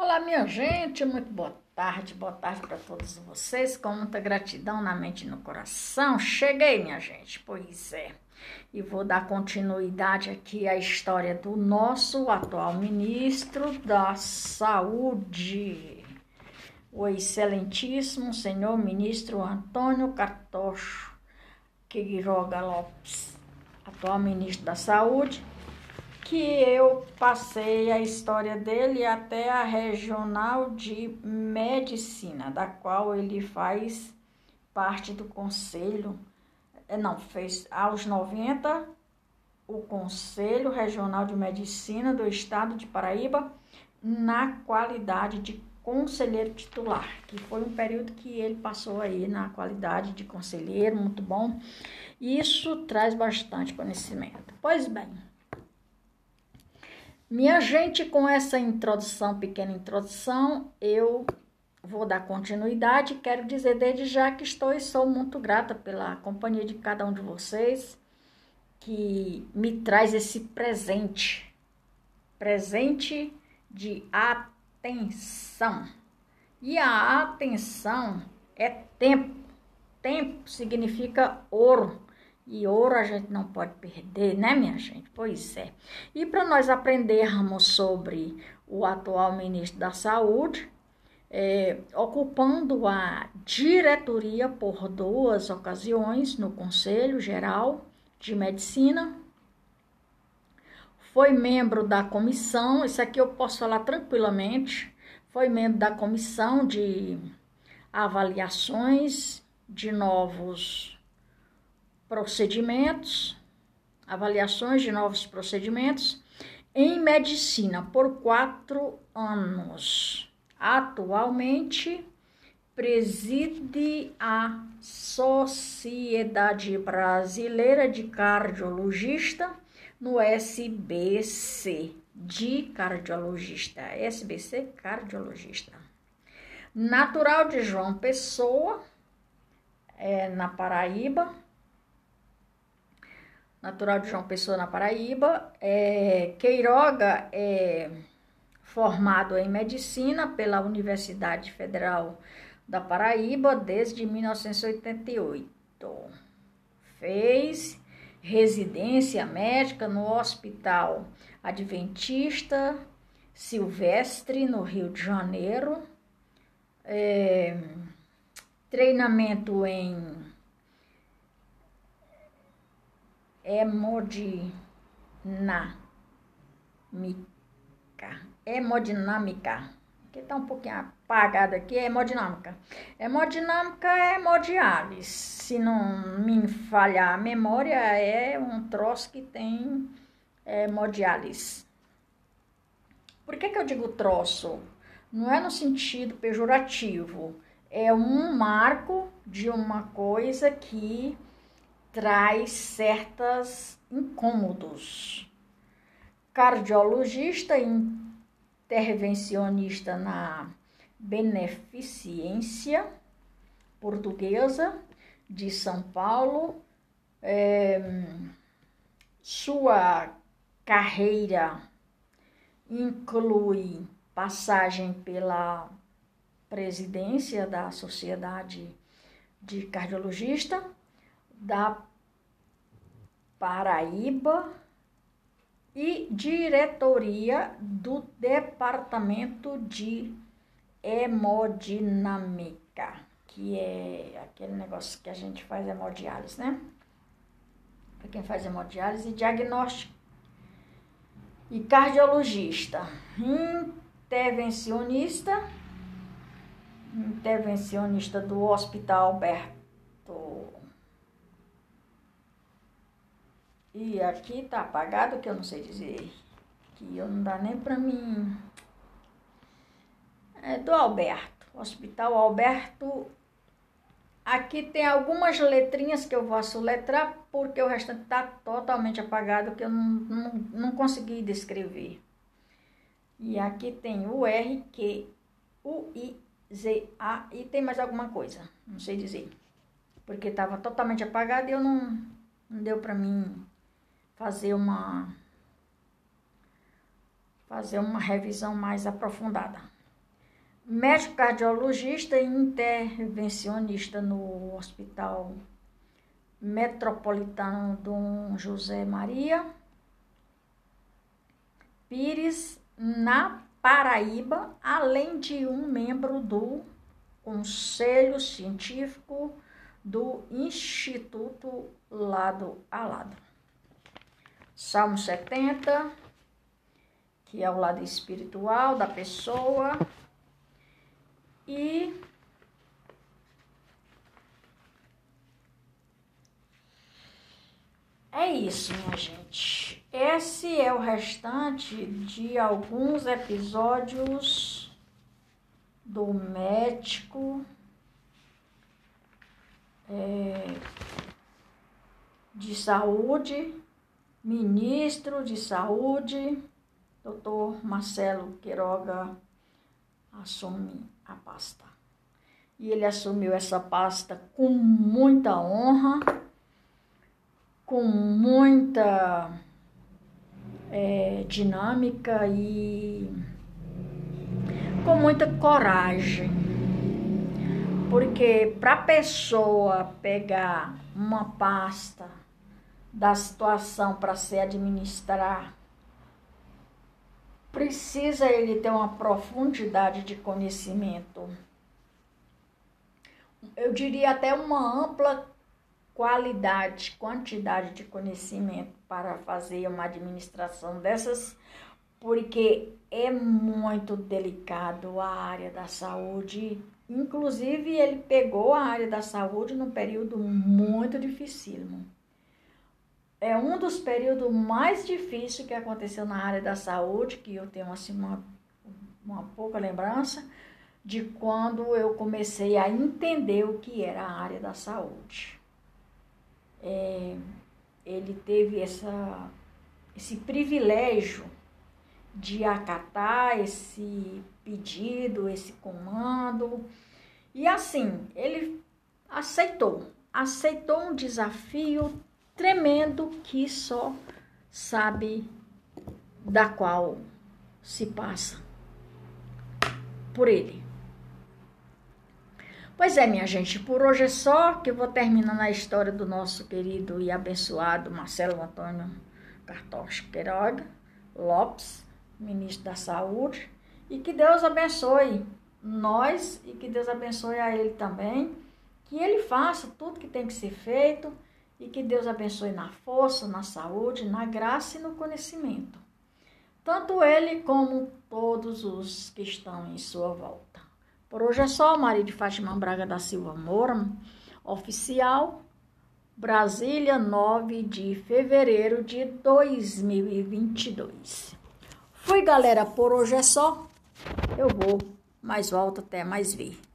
Olá, minha gente, muito boa tarde, boa tarde para todos vocês, com muita gratidão na mente e no coração. Cheguei, minha gente, pois é. E vou dar continuidade aqui à história do nosso atual ministro da Saúde, o excelentíssimo senhor ministro Antônio Cartocho Queiroga Lopes, atual ministro da Saúde que eu passei a história dele até a regional de medicina, da qual ele faz parte do conselho, eh, não, fez aos 90 o Conselho Regional de Medicina do Estado de Paraíba na qualidade de conselheiro titular, que foi um período que ele passou aí na qualidade de conselheiro, muito bom. Isso traz bastante conhecimento. Pois bem, minha gente, com essa introdução, pequena introdução, eu vou dar continuidade. Quero dizer desde já que estou e sou muito grata pela companhia de cada um de vocês que me traz esse presente, presente de atenção. E a atenção é tempo. Tempo significa ouro. E ouro a gente não pode perder, né, minha gente? Pois é. E para nós aprendermos sobre o atual ministro da Saúde, é, ocupando a diretoria por duas ocasiões no Conselho Geral de Medicina, foi membro da comissão, isso aqui eu posso falar tranquilamente, foi membro da comissão de avaliações de novos procedimentos, avaliações de novos procedimentos em medicina por quatro anos. Atualmente, preside a Sociedade Brasileira de Cardiologista no SBC de cardiologista, SBC cardiologista. Natural de João Pessoa, é, na Paraíba, natural de João Pessoa, na Paraíba. É, Queiroga é formado em medicina pela Universidade Federal da Paraíba desde 1988. Fez residência médica no Hospital Adventista Silvestre, no Rio de Janeiro. É, treinamento em hemodinâmica. Hemodinâmica. Que tá um pouquinho apagado aqui, é hemodinâmica. Hemodinâmica é hemodiálise. Se não me falhar a memória, é um troço que tem hemodiálise. Por que, que eu digo troço? Não é no sentido pejorativo. É um marco de uma coisa que traz certos incômodos. Cardiologista intervencionista na beneficência portuguesa de São Paulo. É, sua carreira inclui passagem pela presidência da Sociedade de Cardiologista, da Paraíba e diretoria do Departamento de Hemodinâmica, que é aquele negócio que a gente faz hemodiálise, né? Para quem faz hemodiálise, diagnóstico e cardiologista, intervencionista, intervencionista do Hospital Alberto E aqui tá apagado que eu não sei dizer. Que eu não dá nem pra mim. É do Alberto. Hospital Alberto. Aqui tem algumas letrinhas que eu vou soletrar, porque o restante tá totalmente apagado, que eu não, não, não consegui descrever. E aqui tem o R, Q, U, I, Z, A e tem mais alguma coisa, não sei dizer. Porque estava totalmente apagado e eu não, não deu para mim fazer uma fazer uma revisão mais aprofundada. médico cardiologista e intervencionista no Hospital Metropolitano Dom José Maria Pires, na Paraíba, além de um membro do Conselho Científico do Instituto Lado a Lado. Salmo 70, que é o lado espiritual da pessoa. E é isso, minha gente. Esse é o restante de alguns episódios do médico é, de saúde, ministro de saúde, doutor Marcelo Queiroga assume a pasta. E ele assumiu essa pasta com muita honra, com muita é, dinâmica e com muita coragem. Porque para a pessoa pegar uma pasta da situação para se administrar, precisa ele ter uma profundidade de conhecimento. Eu diria até uma ampla qualidade, quantidade de conhecimento para fazer uma administração dessas, porque é muito delicado a área da saúde. Inclusive, ele pegou a área da saúde num período muito dificílimo. É um dos períodos mais difíceis que aconteceu na área da saúde, que eu tenho assim uma, uma pouca lembrança de quando eu comecei a entender o que era a área da saúde é, ele teve essa, esse privilégio de acatar esse pedido, esse comando. E assim, ele aceitou, aceitou um desafio tremendo que só sabe da qual se passa por ele. Pois é, minha gente, por hoje é só que eu vou terminando a história do nosso querido e abençoado Marcelo Antônio Cartocha Queiroga Lopes, ministro da Saúde, e que Deus abençoe nós e que Deus abençoe a ele também, que ele faça tudo que tem que ser feito e que Deus abençoe na força, na saúde, na graça e no conhecimento. Tanto ele como todos os que estão em sua volta. Por hoje é só, Maria de Fátima Braga da Silva Moura, oficial, Brasília, 9 de fevereiro de 2022. Fui, galera, por hoje é só. Eu vou, mas volto até mais ver.